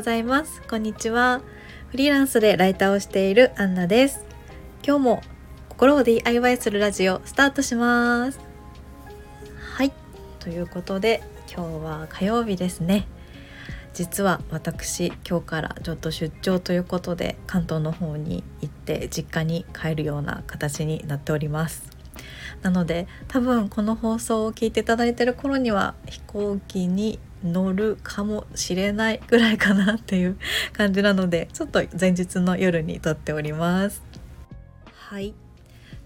ございます。こんにちは。フリーランスでライターをしているアンナです。今日も心を DIY するラジオスタートします。はい。ということで今日は火曜日ですね。実は私今日からちょっと出張ということで関東の方に行って実家に帰るような形になっております。なので多分この放送を聞いていただいてる頃には飛行機に乗るかもしれないぐらいかなっていう感じなのでちょっと前日の夜に撮っております。はい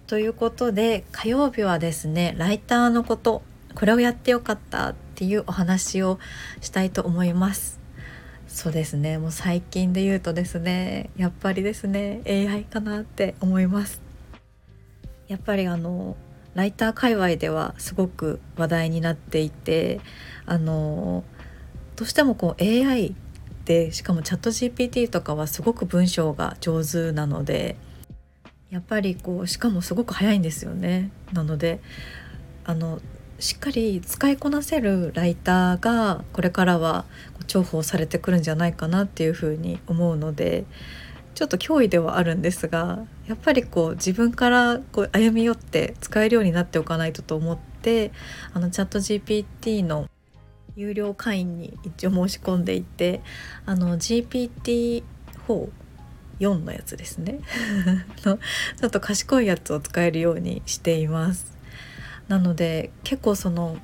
ということで火曜日はですねライターのことこれをやってよかったっていうお話をしたいと思います。そうですねもう最近で言うとですねやっぱりですね AI かなって思います。やっぱりあのライター界隈ではすごく話題になっていてあのどうしてもこう AI でしかもチャット GPT とかはすごく文章が上手なのでやっぱりこうしかもすごく早いんですよね。なのであのしっかり使いこなせるライターがこれからは重宝されてくるんじゃないかなっていうふうに思うのでちょっと脅威ではあるんですがやっぱりこう自分からこう歩み寄って使えるようになっておかないとと思ってあのチャット GPT の有料会員に一応申し込んでいてあの GPT4 4のやつですね。のちょっと賢いやつを使えるようにしています。なので結構その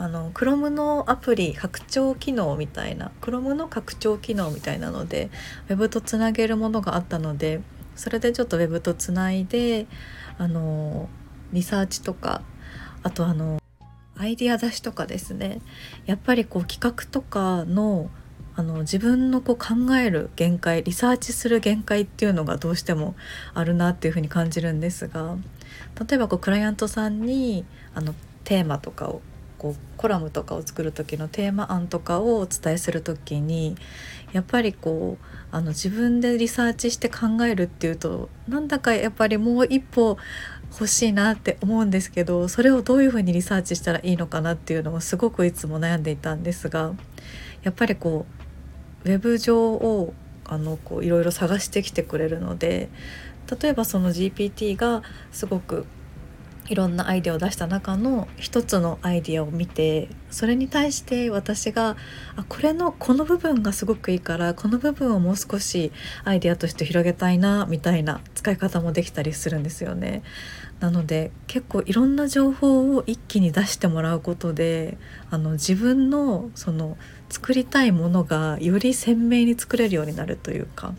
あの Chrome のアプリ拡張機能みたいな Chrome の拡張機能みたいなので Web とつなげるものがあったのでそれでちょっと Web とつないであのリサーチとかあとあのアイディア出しとかですね。やっぱりこう企画とかのあの自分のこう考える限界リサーチする限界っていうのがどうしてもあるなっていうふうに感じるんですが例えばこうクライアントさんにあのテーマとかをこうコラムとかを作る時のテーマ案とかをお伝えする時にやっぱりこうあの自分でリサーチして考えるっていうとなんだかやっぱりもう一歩欲しいなって思うんですけどそれをどういうふうにリサーチしたらいいのかなっていうのをすごくいつも悩んでいたんですがやっぱりこうウェブ上をあのこういろいろ探してきてくれるので例えばその GPT がすごくいろんなアイデアを出した中の一つのアイデアを見てそれに対して私があこれのこの部分がすごくいいからこの部分をもう少しアイデアとして広げたいなみたいな使い方もできたりするんですよね。なので結構いろんな情報を一気に出してもらうことであの自分のその作りたいものがより鮮明に作れるようになるというか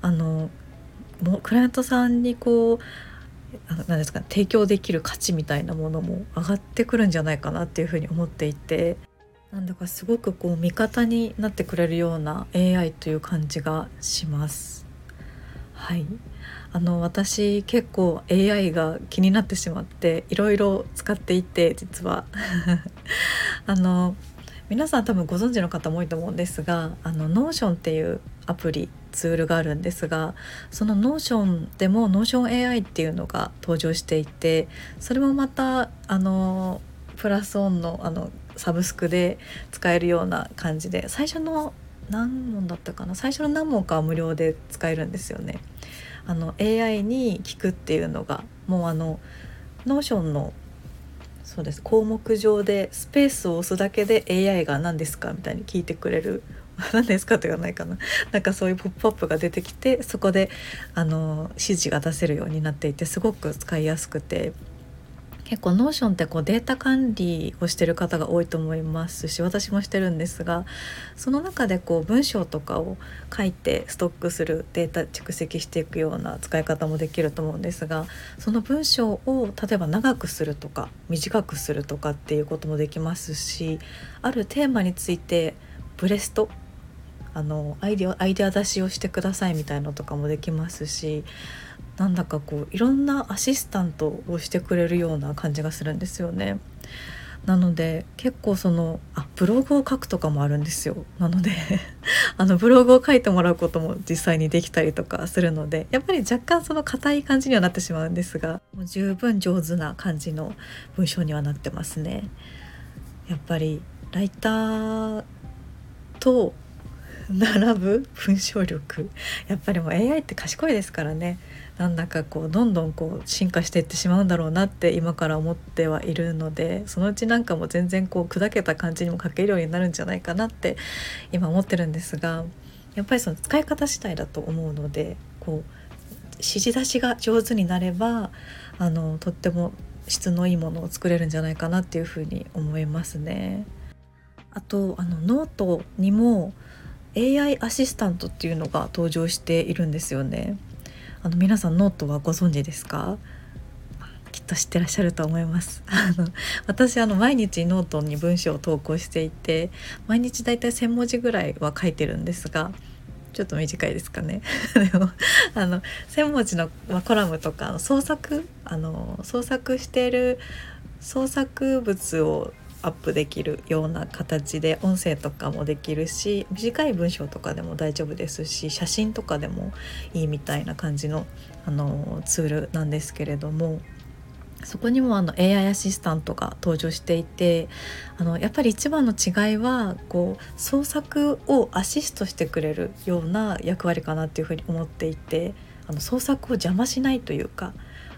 あのもうクライアントさんにこう何ですか提供できる価値みたいなものも上がってくるんじゃないかなっていうふうに思っていて。なんだかすごくこう味方になってくれるような AI という感じがします。はい。あの私結構 AI が気になってしまっていろいろ使っていて実は。あの皆さん多分ご存知の方も多いと思うんですがあの Notion っていうアプリツールがあるんですがその Notion でも NotionAI っていうのが登場していてそれもまたあのプラスオンのあのサブスクで使えるような感じで最初の何問だったかな？最初の何問かは無料で使えるんですよね。あの AI に聞くっていうのがもうあの Notion のそうです項目上でスペースを押すだけで AI が何ですかみたいに聞いてくれる 何ですかって言わないかな。なんかそういうポップアップが出てきてそこであの指示が出せるようになっていてすごく使いやすくて。結構 Notion ってこうデータ管理をしてる方が多いと思いますし私もしてるんですがその中でこう文章とかを書いてストックするデータ蓄積していくような使い方もできると思うんですがその文章を例えば長くするとか短くするとかっていうこともできますしあるテーマについてブレストあのアイデアアイデア出しをしてくださいみたいのとかもできますしなんだかこういろんなアシスタントをしてくれるような感じがするんですよね。なので結構そのあブログを書くとかもあるんですよなので あのブログを書いてもらうことも実際にできたりとかするのでやっぱり若干その硬い感じにはなってしまうんですがもう十分上手な感じの文章にはなってますね。やっぱりライターと並ぶ文章力やっぱりもう AI って賢いですからねなんだかこうどんどんこう進化していってしまうんだろうなって今から思ってはいるのでそのうちなんかも全然こう砕けた感じにも書けるようになるんじゃないかなって今思ってるんですがやっぱりその使い方次第だと思うのでこう指示出しが上手になればあのとっても質のいいものを作れるんじゃないかなっていうふうに思いますね。あとあのノートにも AI アシスタントっていうのが登場しているんですよね。あの皆さんノートはご存知ですか？きっと知ってらっしゃると思います。あの私あの毎日ノートに文章を投稿していて毎日だいたい1,000文字ぐらいは書いてるんですがちょっと短いですかね。でもあの1,000文字の、まあ、コラムとか創作あの創作している創作物をアップできるような形で音声とかもできるし短い文章とかでも大丈夫ですし写真とかでもいいみたいな感じのあのツールなんですけれどもそこにもあの AI アシスタントが登場していてあのやっぱり一番の違いはこう創作をアシストしてくれるような役割かなっていうふうに思っていてあの創作を邪魔しないというか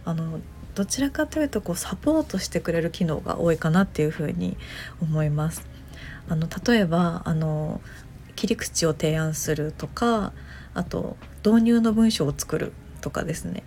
あのどちらかというとこうサポートしてくれる機能が多いかなっていうふうに思います。あの例えばあの切り口を提案するとかあと導入の文章を作るとかですね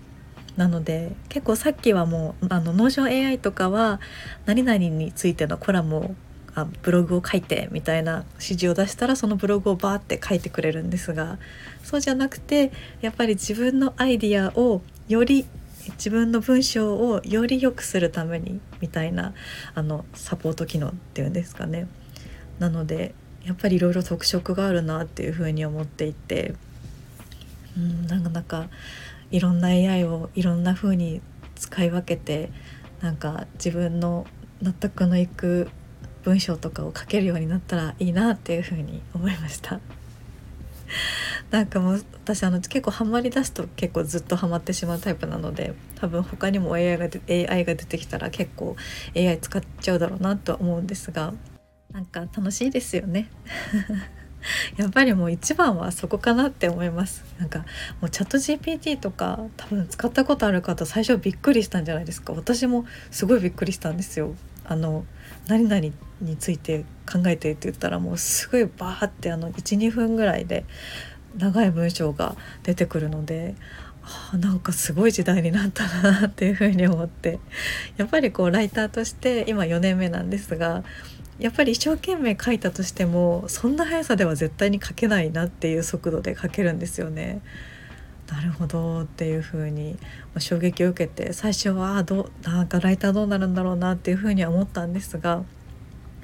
なので結構さっきはもうあのノーション AI とかは何々についてのコラムをあブログを書いてみたいな指示を出したらそのブログをバーって書いてくれるんですがそうじゃなくてやっぱり自分のアイディアをより自分の文章をより良くするためにみたいなあのサポート機能っていうんですかねなのでやっぱりいろいろ特色があるなっていうふうに思っていてうんなかなかいろんな AI をいろんな風に使い分けてなんか自分の納得のいく文章とかを書けるようになったらいいなっていうふうに思いました。なんかもう私あの結構ハマりだすと結構ずっとハマってしまうタイプなので多分他にも AI が AI が出てきたら結構 AI 使っちゃうだろうなとは思うんですがなんか楽しいですよね。やっぱりもう一番はそこかなって思います。なんかもうチャット GPT とか多分使ったことある方最初びっくりしたんじゃないですか。私もすごいびっくりしたんですよ。あの何々について考えてって言ったらもうすごいバーってあの12分ぐらいで長い文章が出てくるのであなんかすごい時代になったなっていうふうに思ってやっぱりこうライターとして今4年目なんですがやっぱり一生懸命書いたとしてもそんな速さでは絶対に書けないなっていう速度で書けるんですよね。なるほどっていう風に衝撃を受けて最初はあどうなんかライターどうなるんだろうなっていう風には思ったんですが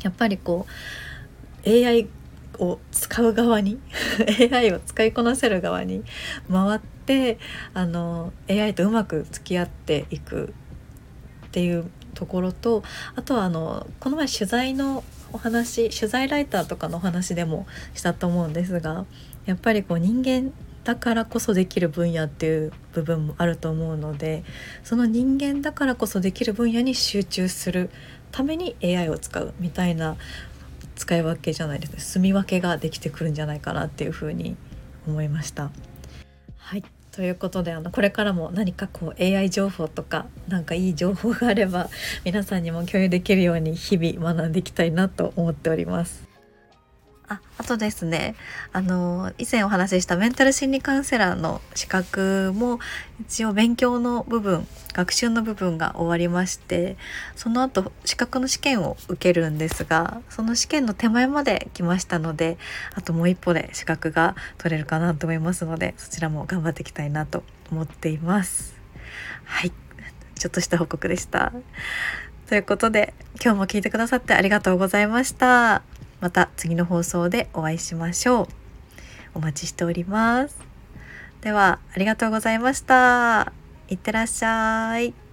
やっぱりこう AI を使う側に AI を使いこなせる側に回ってあの AI とうまく付き合っていくっていうところとあとはあのこの前取材のお話取材ライターとかのお話でもしたと思うんですがやっぱりこう人間だからこそできる分野っていう部分もあると思うのでその人間だからこそできる分野に集中するために AI を使うみたいな使い分けじゃないですね住み分けができてくるんじゃないかなっていうふうに思いました。はいということであのこれからも何かこう AI 情報とか何かいい情報があれば皆さんにも共有できるように日々学んでいきたいなと思っております。ああとですねあの以前お話ししたメンタル心理カウンセラーの資格も一応勉強の部分学習の部分が終わりましてその後資格の試験を受けるんですがその試験の手前まで来ましたのであともう一歩で資格が取れるかなと思いますのでそちらも頑張っていきたいなと思っています。はいちょっとした報告でした。ということで今日も聞いてくださってありがとうございました。また次の放送でお会いしましょう。お待ちしております。では、ありがとうございました。いってらっしゃい。